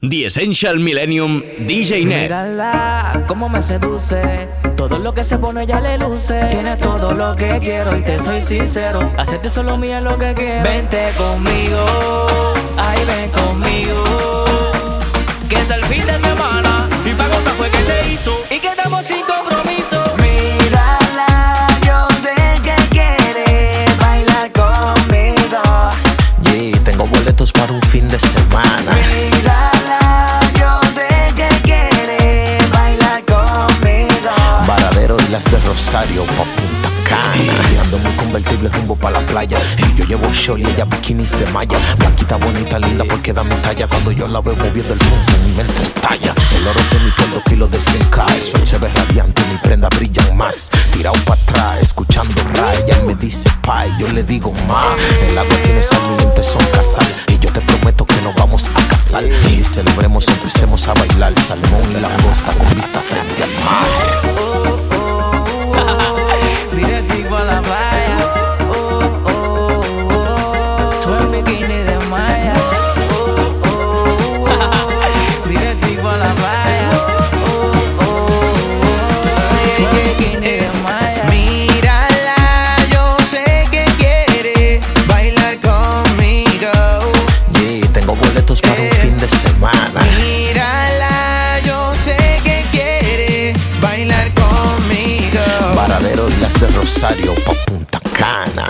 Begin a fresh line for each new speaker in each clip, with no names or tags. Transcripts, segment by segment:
The Essential Millennium DJ Net.
Mírala, cómo me seduce. Todo lo que se pone ya le luce. Tienes todo lo que quiero y te soy sincero. Hacerte solo mía lo que quiero. Vente conmigo, ay ven conmigo. Que es el fin de semana. Para gozar fue que se hizo. Y quedamos sin compromiso. Mírala, yo sé que quiere bailar conmigo.
Y tengo boletos para un fin de semana. Varadero y las de Rosario pa' Punta Cana. Y ando muy convertible rumbo pa' la playa. Y yo llevo short y ella bikinis de malla. Blanquita, bonita, linda porque da mi talla. Cuando yo la veo moviendo el punto, mi mente estalla. El oro de mi pelo, kilos de 100k. El sol se ve radiante, mi prenda brillan más. Tirado para atrás, escuchando ray. Ella me dice pay, yo le digo ma. El agua tiene sal, mi lentes son casal. Y yo te prometo que nos vamos a casar. Y celebremos, empecemos a bailar. Salmón y langosta con vista frente al mar.
Directivo a la playa.
Rosario pa' Punta Cana.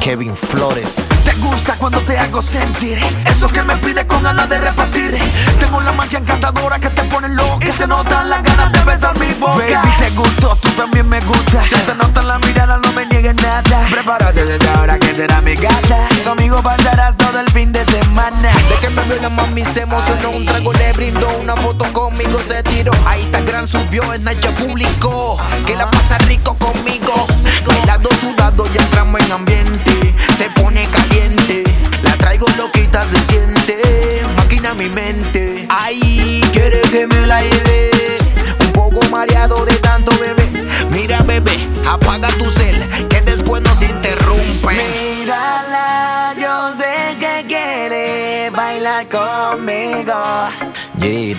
Kevin Flores.
Te gusta cuando te hago sentir Eso que me pide con ganas de repartir Tengo la magia encantadora que te pone loca Y se notan las ganas de besar mi boca Baby, te nada. Prepárate desde ahora que será mi gata. Conmigo pasarás todo el fin de semana.
De que me vio la mami se emocionó. Un trago le brindó, una foto conmigo se tiró. A Instagram subió, en Nacha publicó Que la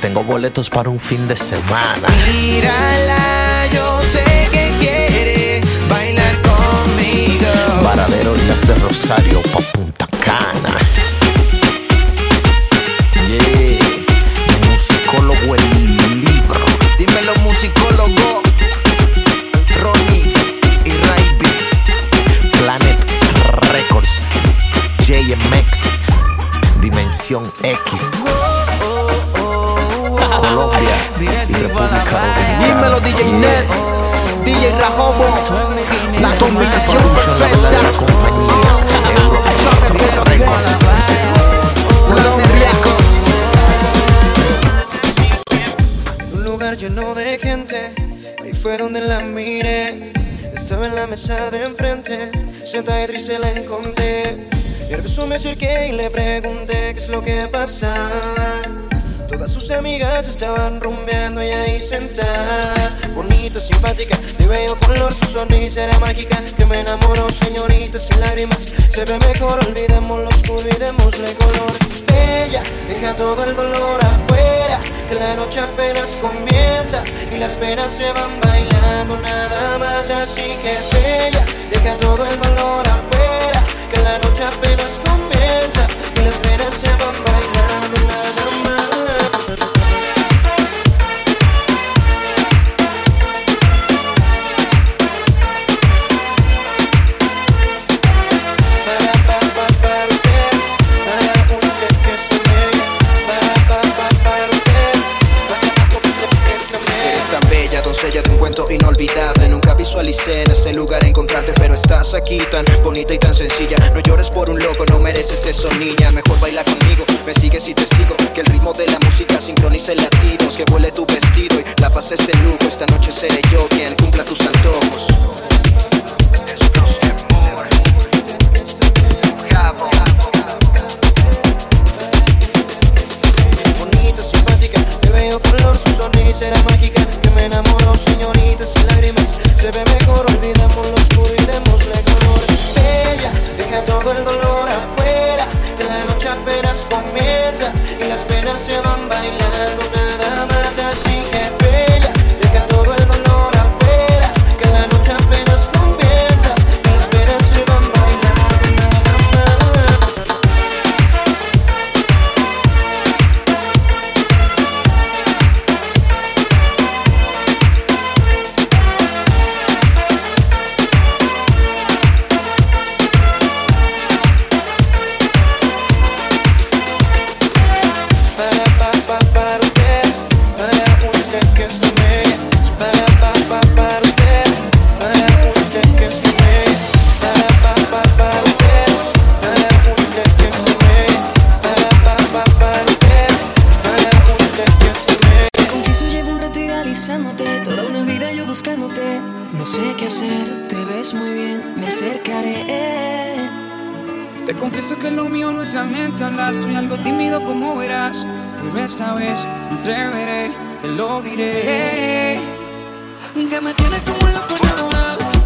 tengo boletos para un fin de semana.
Mírala, yo sé que quiere bailar conmigo.
Varadero y las de Rosario pa' Punta Cana. Yeah. Musicólogo el libro.
Dímelo, musicólogo. Ronnie y Raiby.
Planet Records. JMX. Dimensión X. Colombia y República Dominicana.
Dímelo, DJ Net. DJ Rajobo. La combinación
Production, la
perfecta.
compañía. Records.
Un lugar lleno de gente, ahí fue donde la miré. Estaba en la mesa de enfrente, sentada y triste la encontré. Nervioso me acerqué y le pregunté qué es lo que pasa. Sus amigas estaban rumbeando y ahí sentada. Bonita, simpática, de bello color, su sonrisa era mágica. Que me enamoró, señorita, sin lágrimas. Se ve mejor, olvidemos lo color. Ella deja todo el dolor afuera, que la noche apenas comienza y las penas se van bailando nada más. Así que ella deja todo el dolor afuera, que la noche apenas comienza y las penas se van bailando nada más.
te
lo
diré.
Que me tienes como loco enamorado.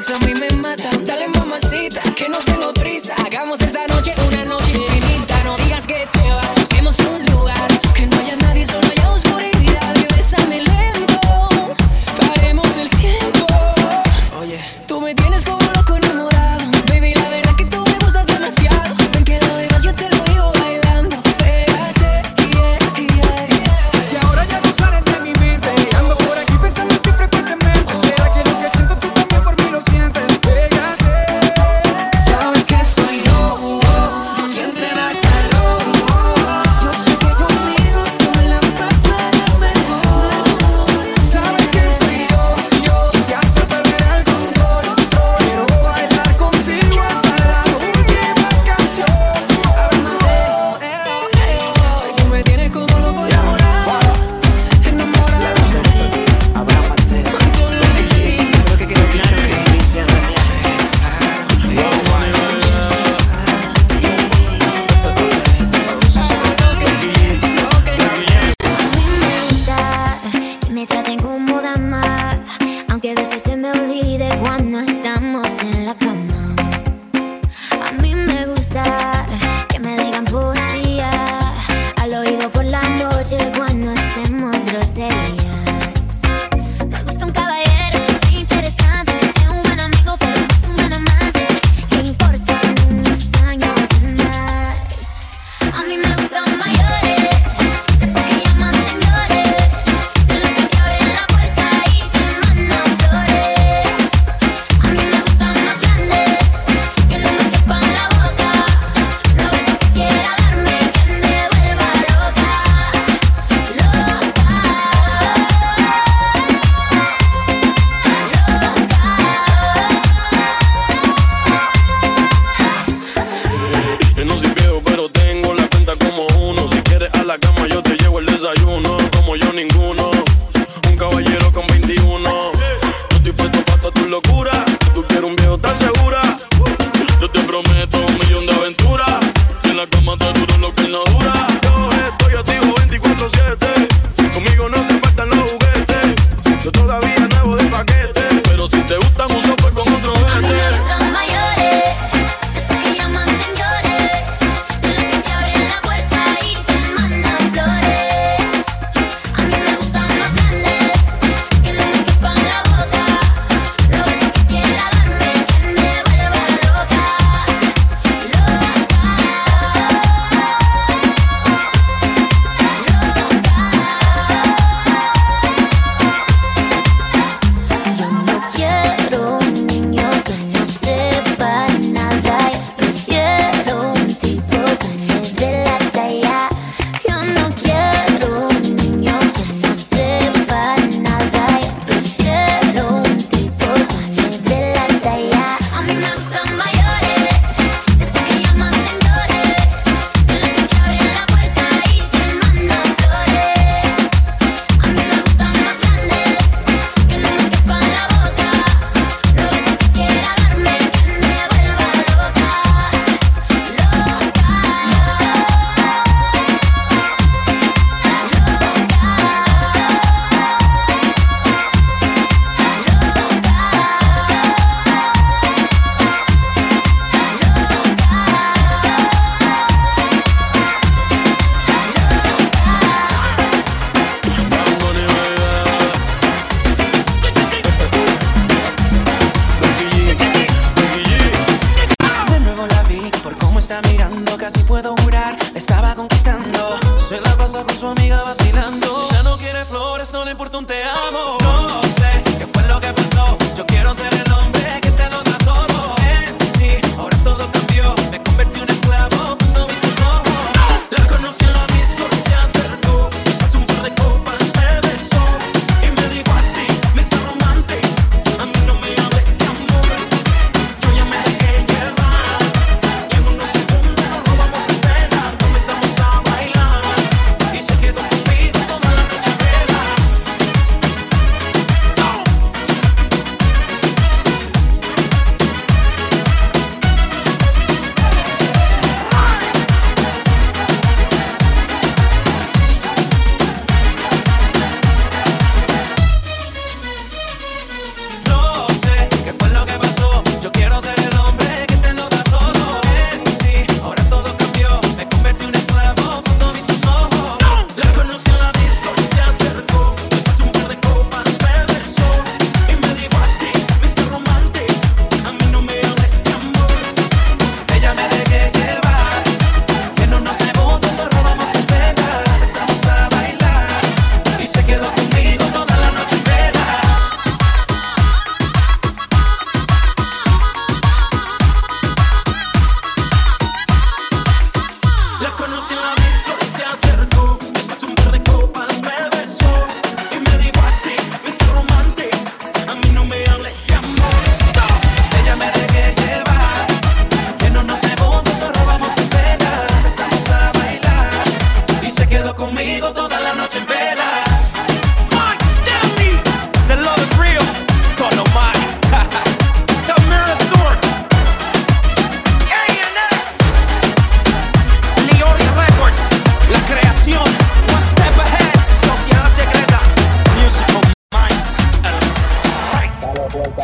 Eso
a mí me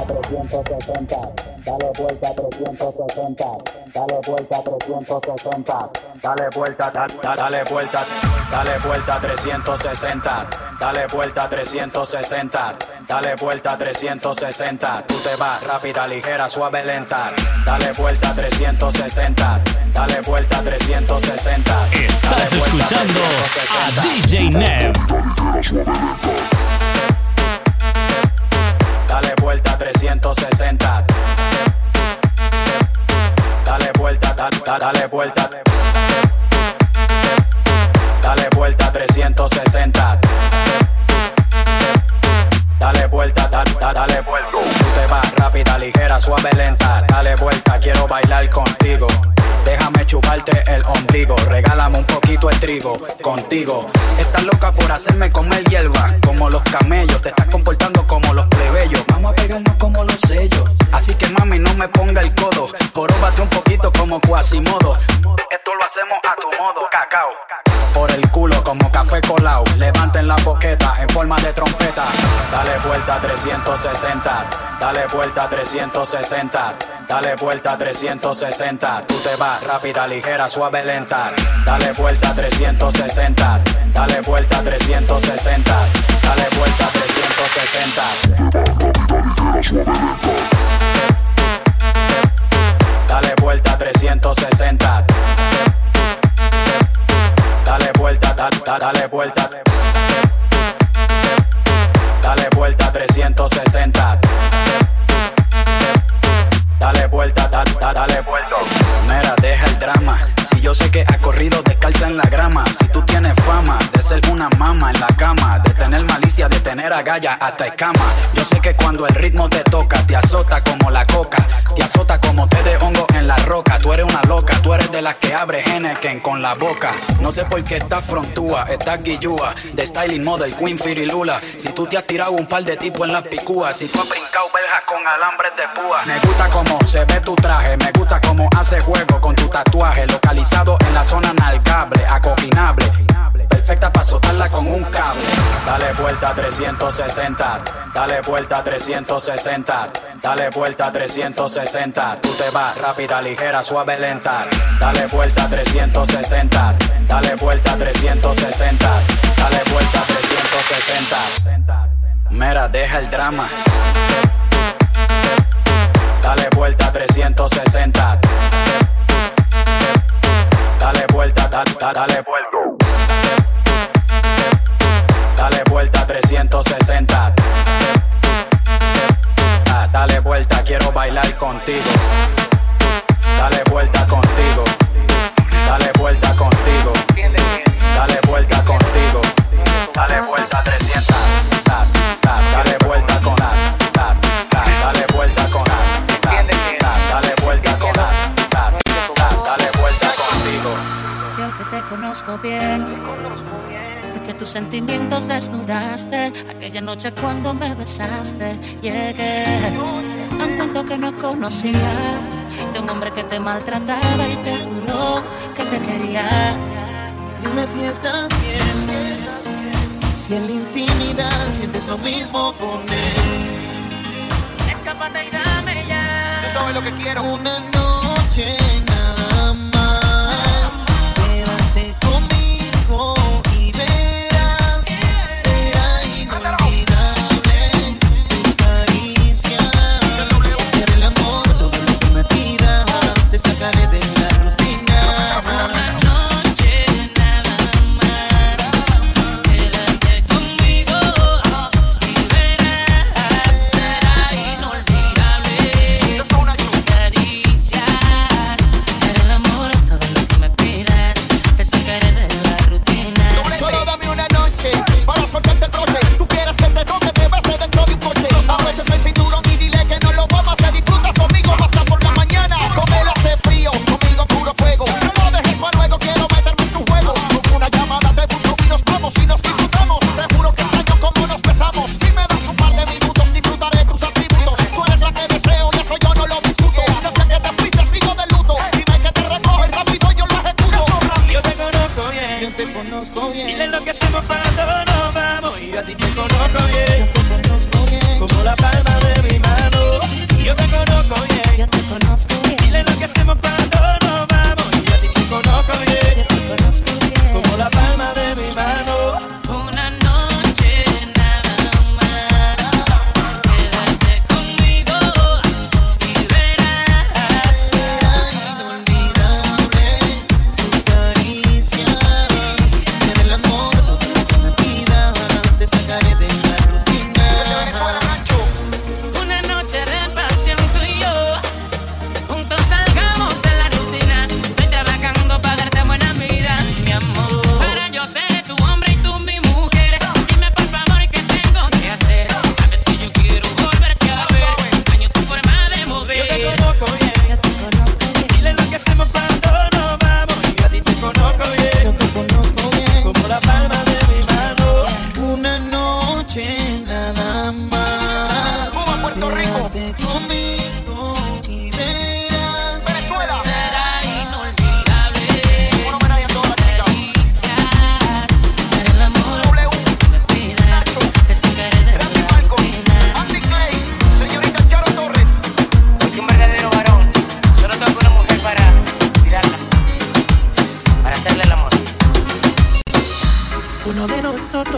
360, dale vuelta 360, dale vuelta 360, dale vuelta, dale vuelta, dale vuelta 360, dale vuelta 360, dale vuelta 360, tú te vas rápida, ligera, suave, lenta, dale vuelta 360, dale vuelta 360.
Estás escuchando a DJ Nev.
360. Dale vuelta, da, da, dale vuelta. Dale vuelta 360 dale vuelta, da, dale vuelta. Tú te vas rápida, ligera, suave, lenta, dale vuelta, quiero bailar contigo. Déjame chuparte el ombligo, regálame un poquito el trigo contigo. Estás loca por hacerme comer hierba, como los camellos, te estás comportando como los plebeyos. Vamos a pegarnos como los sellos. Así que mami, no me ponga el codo, joróbate un poquito como Quasimodo. Esto lo hacemos a tu modo, cacao. Por el culo como café colado. Levanten la boqueta en forma de trompeta. Dale vuelta 360. Dale vuelta 360. Dale vuelta 360. Tú te vas rápida, ligera, suave, lenta. Dale vuelta 360. Dale vuelta 360. Dale vuelta 360. Dale vuelta 360. Dale vuelta, da- da- dale vuelta. Dale vuelta 360. Dale vuelta, da- da- dale vuelta. Mira, deja el drama. Yo sé que has corrido descalza en la grama. Si tú tienes fama de ser una mama en la cama. De tener malicia, de tener agallas hasta escama. Yo sé que cuando el ritmo te toca, te azota como la coca. Te azota como té de hongo en la roca. Tú eres una loca, tú eres de las que abre Henneken con la boca. No sé por qué estás frontúa, estás guillúa. De styling model, Queen Firilula. Si tú te has tirado un par de tipos en las picúas. Si tú has brincado verjas con alambres de púa. Me gusta cómo se ve tu traje. Me gusta cómo hace juego con tu tatuaje. Localizado en la zona nalgable, acoginable. Perfecta para soltarla con un cable. Dale vuelta 360. Dale vuelta 360. Dale vuelta 360. Tú te vas rápida, ligera, suave, lenta. Dale vuelta 360. Dale vuelta 360. Dale vuelta 360. Mira, deja el drama. Dale vuelta 360. Dale vuelta, da- da- dale vuelta. Dale vuelta 360. Ah, Dale vuelta, quiero bailar contigo. Dale vuelta contigo. Dale vuelta contigo. Dale vuelta contigo. Dale vuelta 300.
Conozco bien, porque tus sentimientos desnudaste aquella noche cuando me besaste. Llegué a un punto que no conocía de un hombre que te maltrataba y te juró que te quería.
Dime si estás bien, si en la intimidad sientes lo mismo con él.
Escápate y dame ya.
Yo sabes lo que quiero. Una noche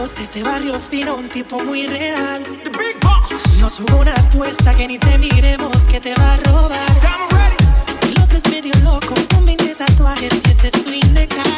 boss
es barrio fino, un tipo muy real. The big una apuesta que ni te miremos, que te va a robar. El otro es medio loco, con 20 tatuajes y ese swing
de
cara.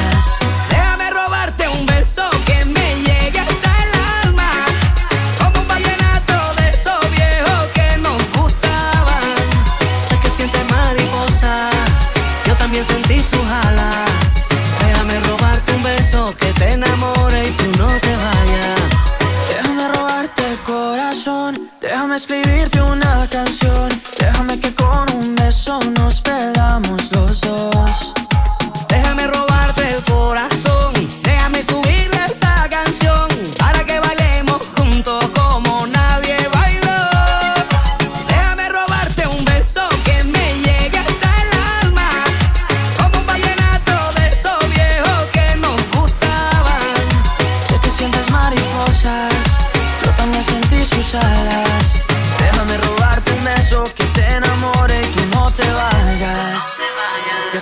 Déjame
escribirte una canción. Déjame que con un beso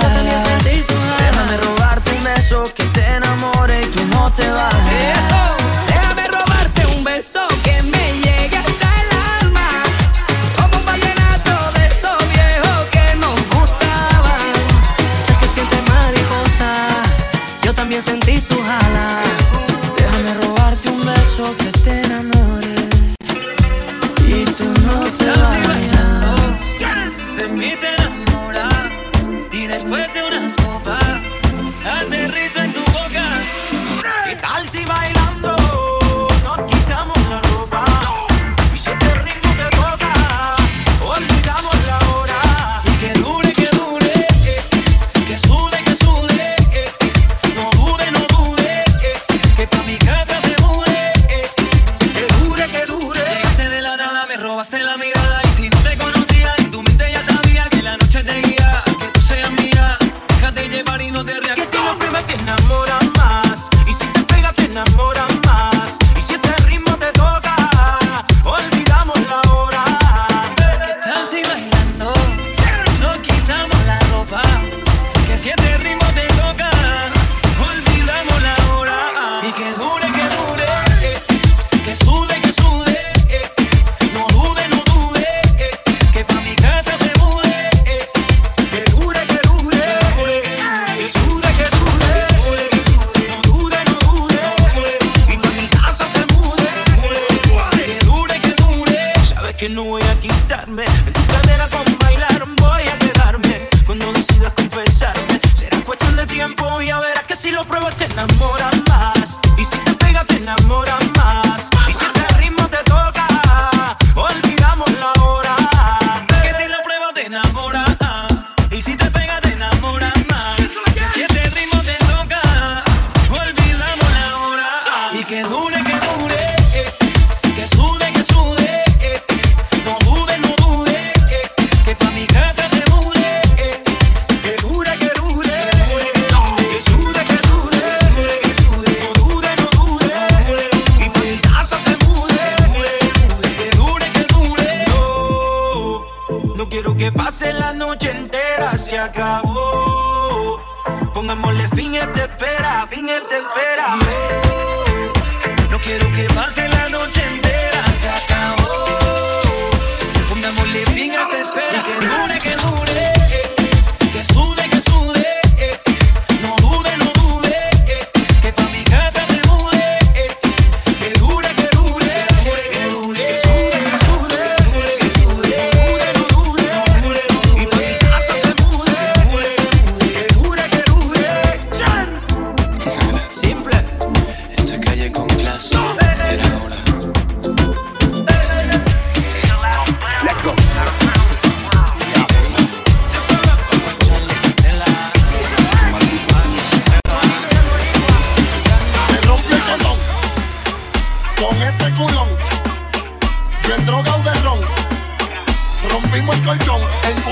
sentí sus alas. Déjame robarte un beso que te enamore y tú no te vayas.
Eso, déjame robarte un beso que me llegue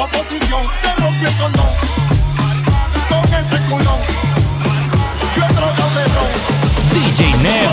oposición. Se rompió el condón con ese culón. Yo de.
DJ Neo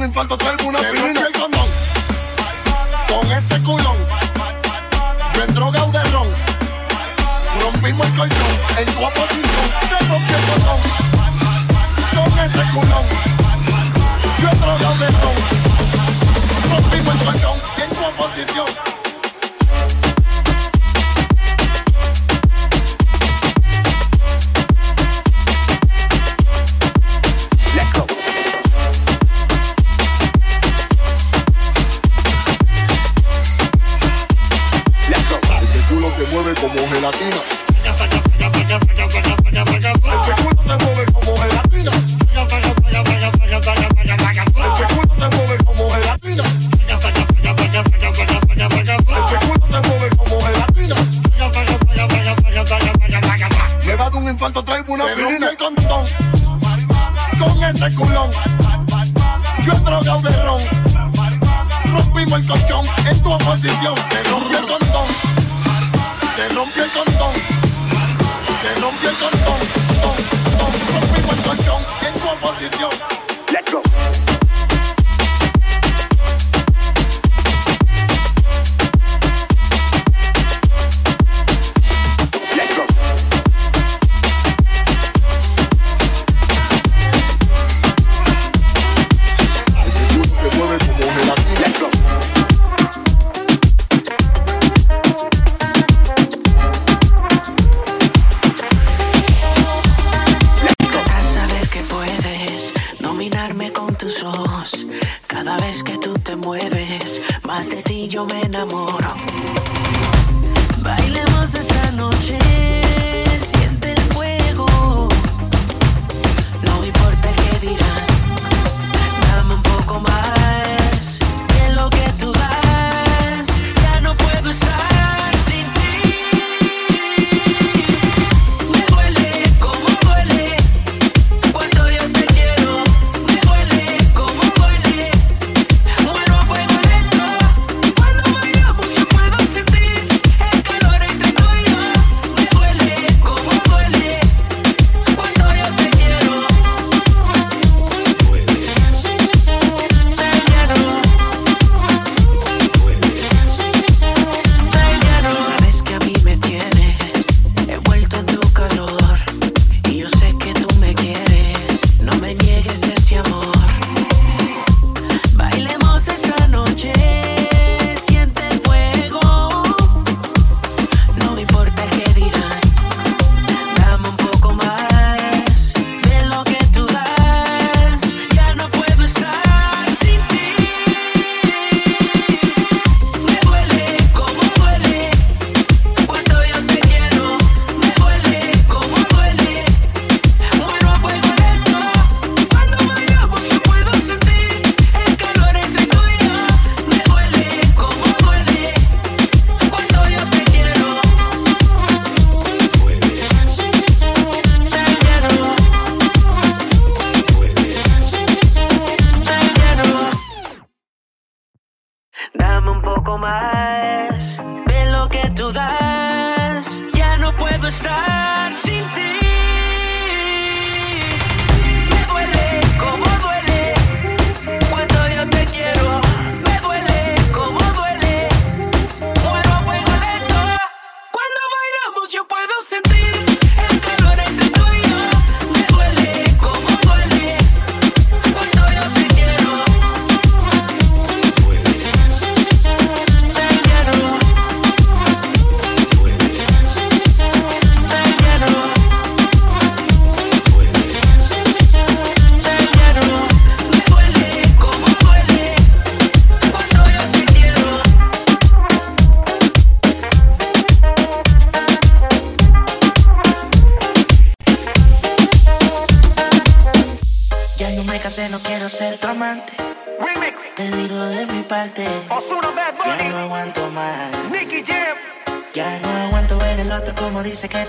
un infarto, traigo una oposición, es tu oposición.
Te rompe el condón, te rompe el condón, te rompe el condón. Don, es tu oposición. Let's go.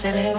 dancing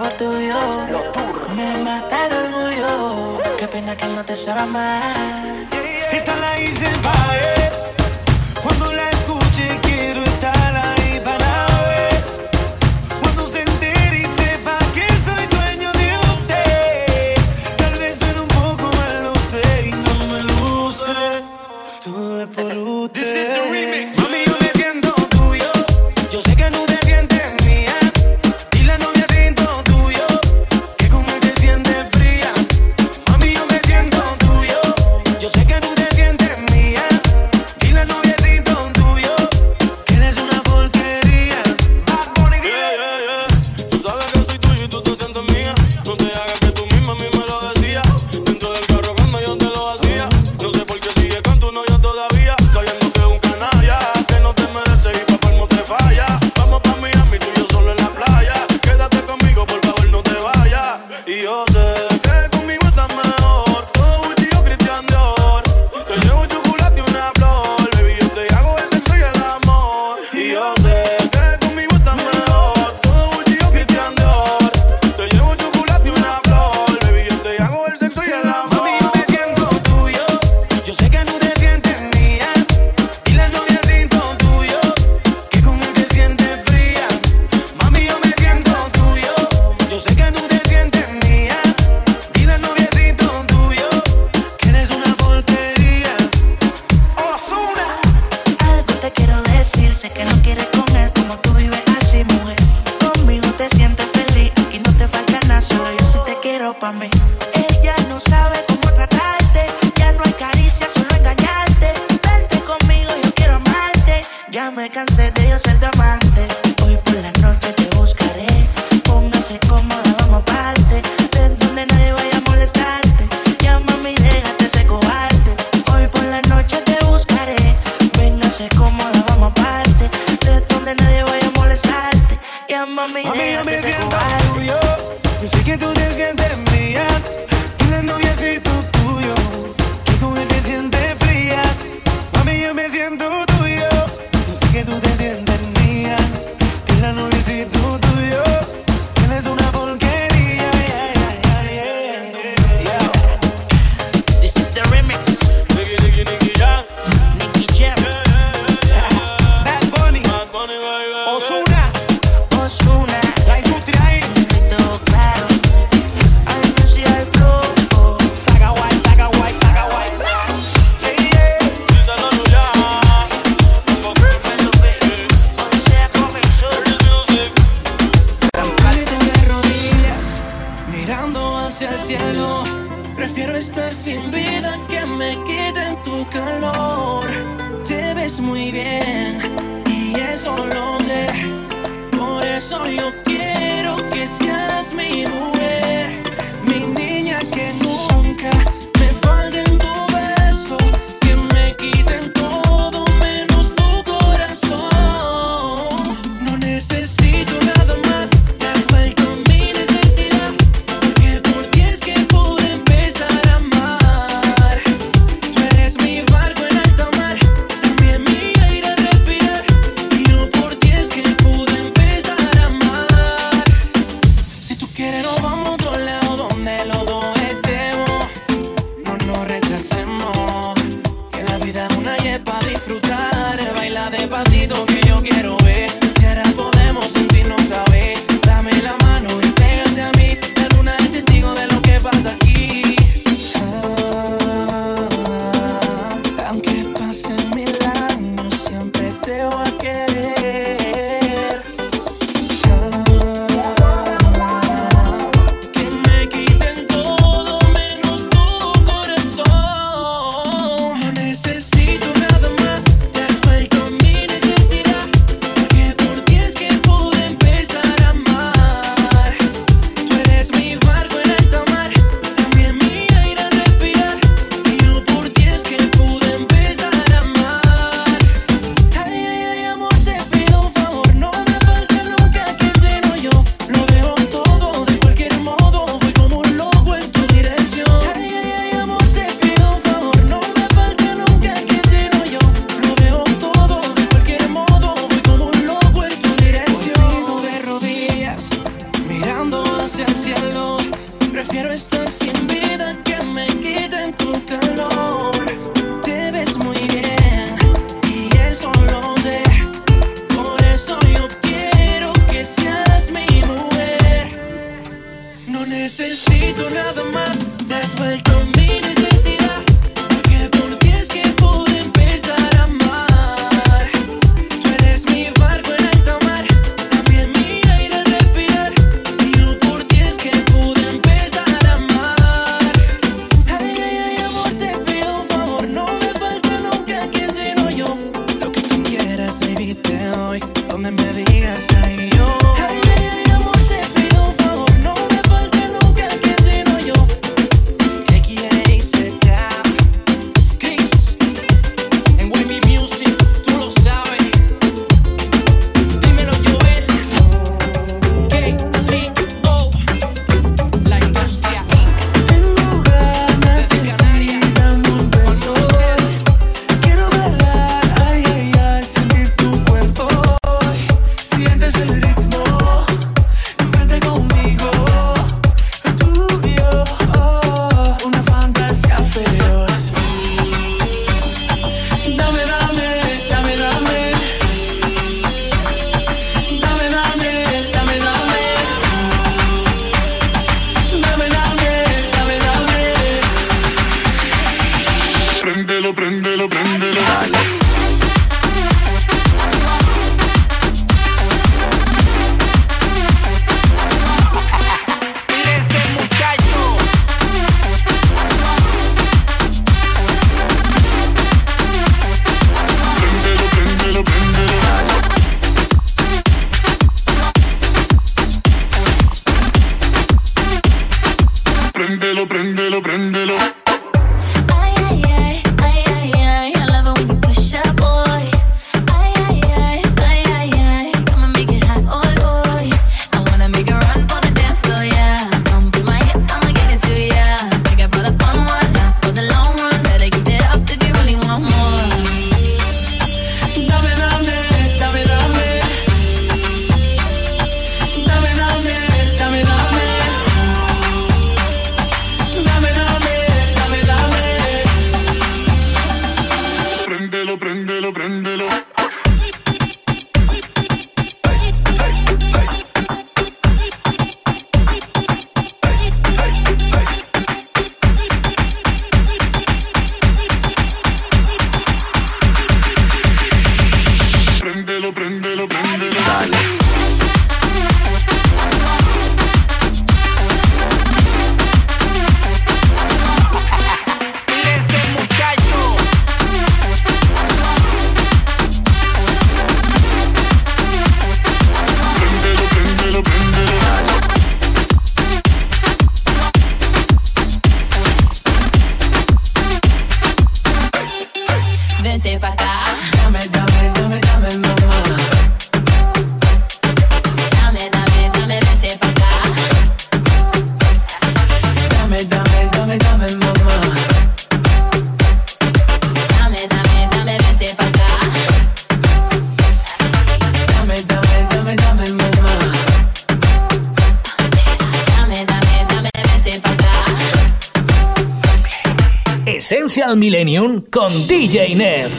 Digital Millennium con DJ
Neff.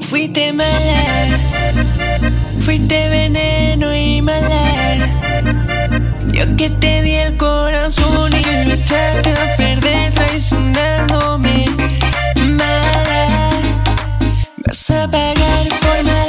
Fuiste mala, fuiste veneno y mala. Yo que te di el corazón y lo echaste a perder traicionándome. Mala, vas a pagar por mala.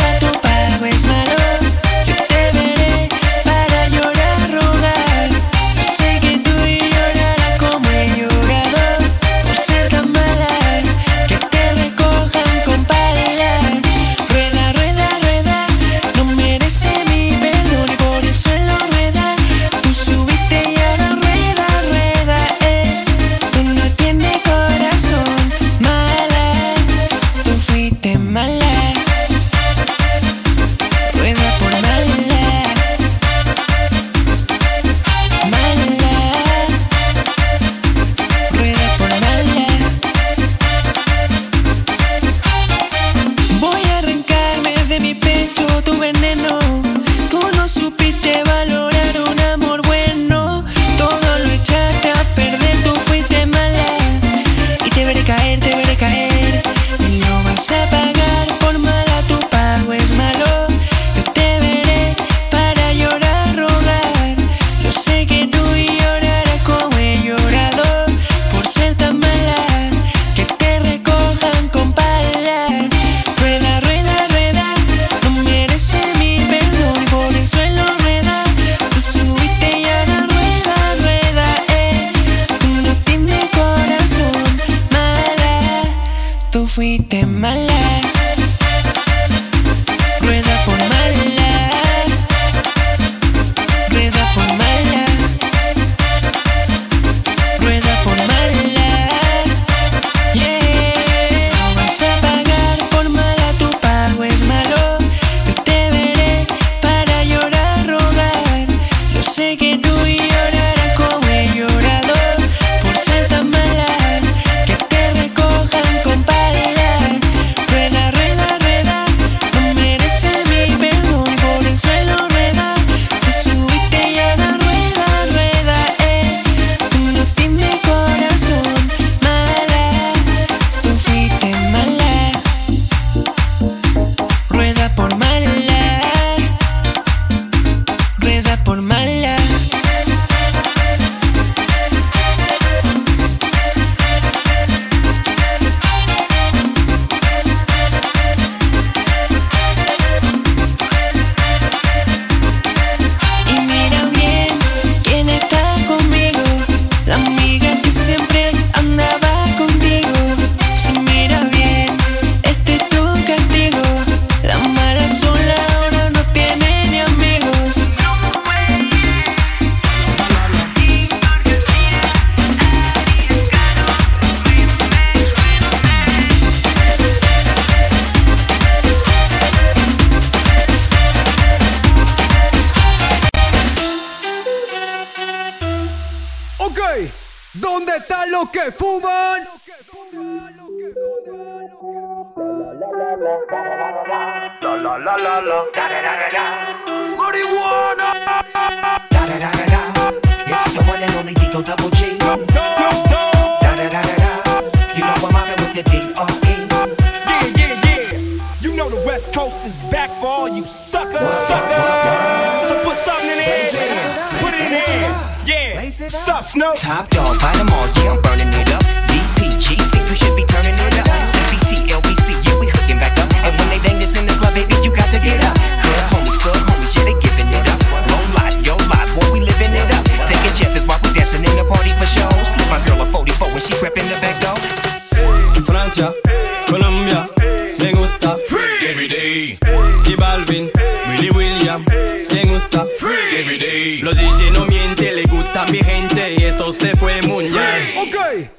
Balvin, Willy William, me gusta. Every day. Los DJ no mienten, le gusta mi gente y eso se fue muy bien.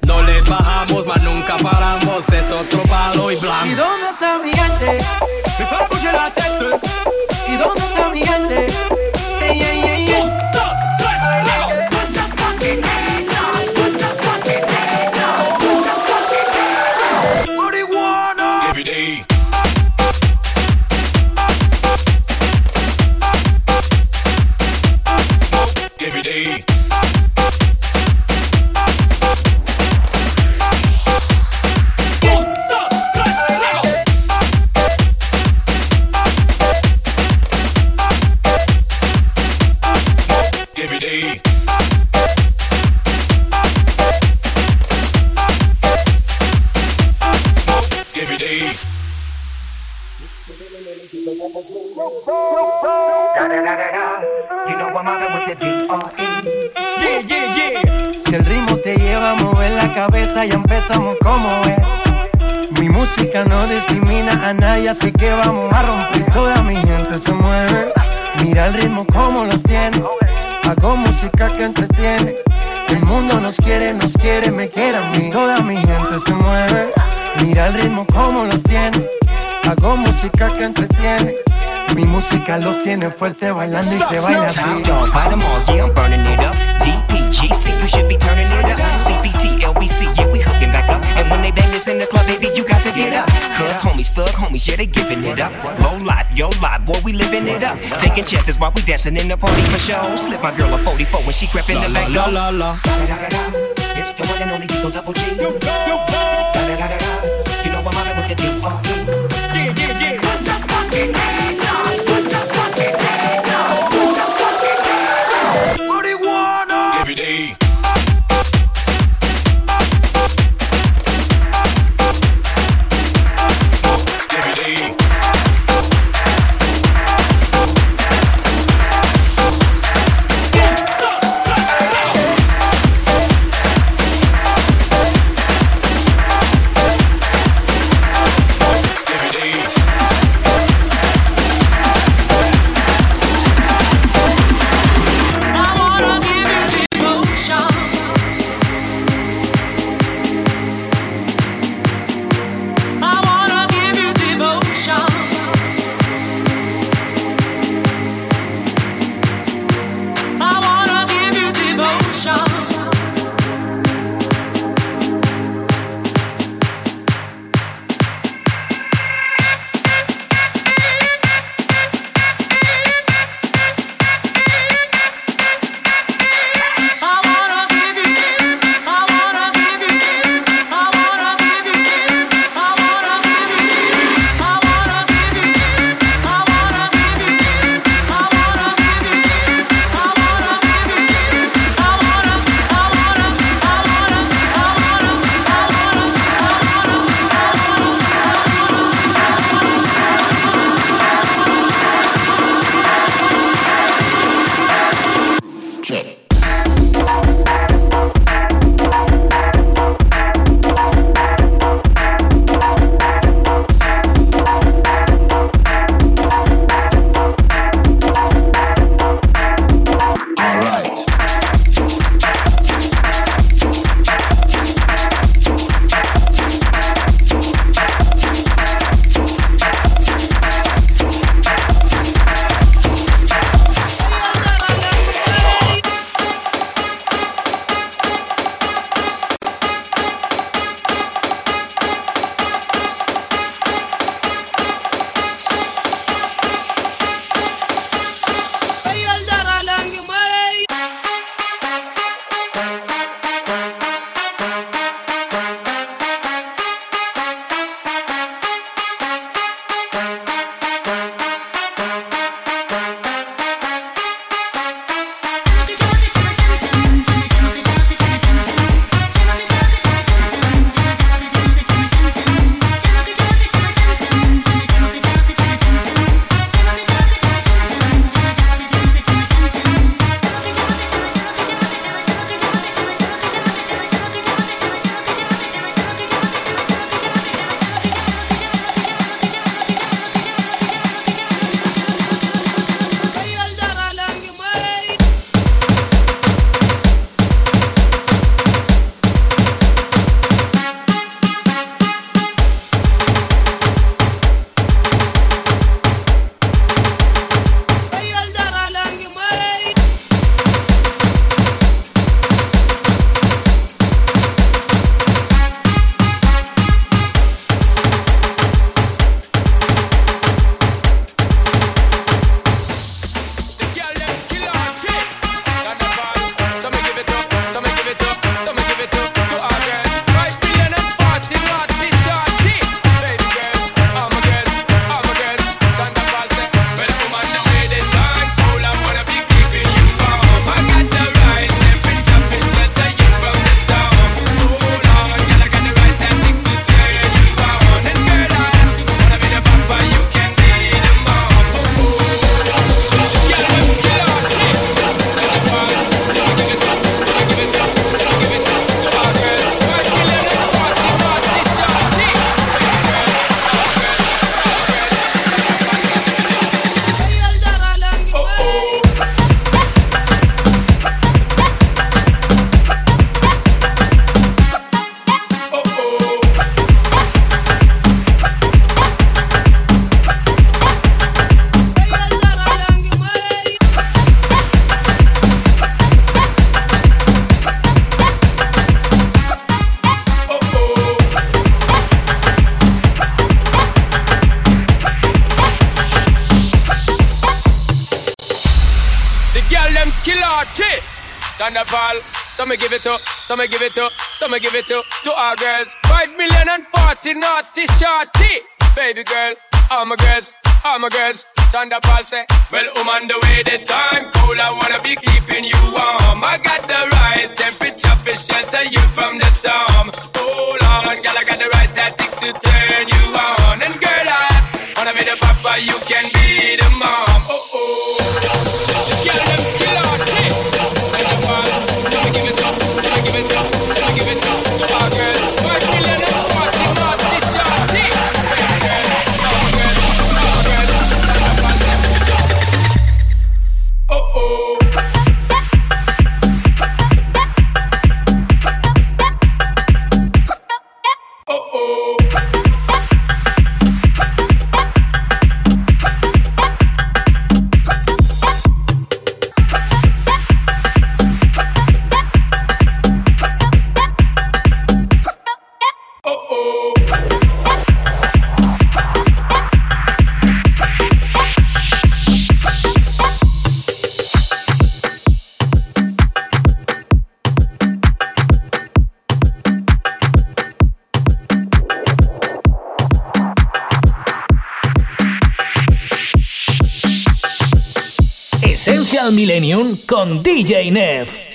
No le bajamos, mas nunca paramos, es otro palo ¿Y blanco.
Them all, yeah, I'm burning it up. DPGC, you should be turning it up. CPT, LBC, yeah, we hooking back up. And when they bang this in the club, baby, you got to get up. Cause homies, thug homies, yeah, they giving it up. Low lot, yo lot, boy, we living it up. Taking chances while we dancing in the party for show. Slip my girl a 44 when she crept in the back
la, la, la.
It's the one and only Double G.
Thunderball. So me give it to, so me give it to, so me give it to, to our girls. Five million and forty naughty shorty. Baby girl, all my girls, all my girls. Thunderball say, Well, I'm on the way, the time cold. I wanna be keeping you warm. I got the right temperature for shelter you from the storm. Hold on, girl, I got the right tactics to turn you on. And girl, I wanna be the papa, you can be the mom. Oh oh,
Millennium con DJ Nev.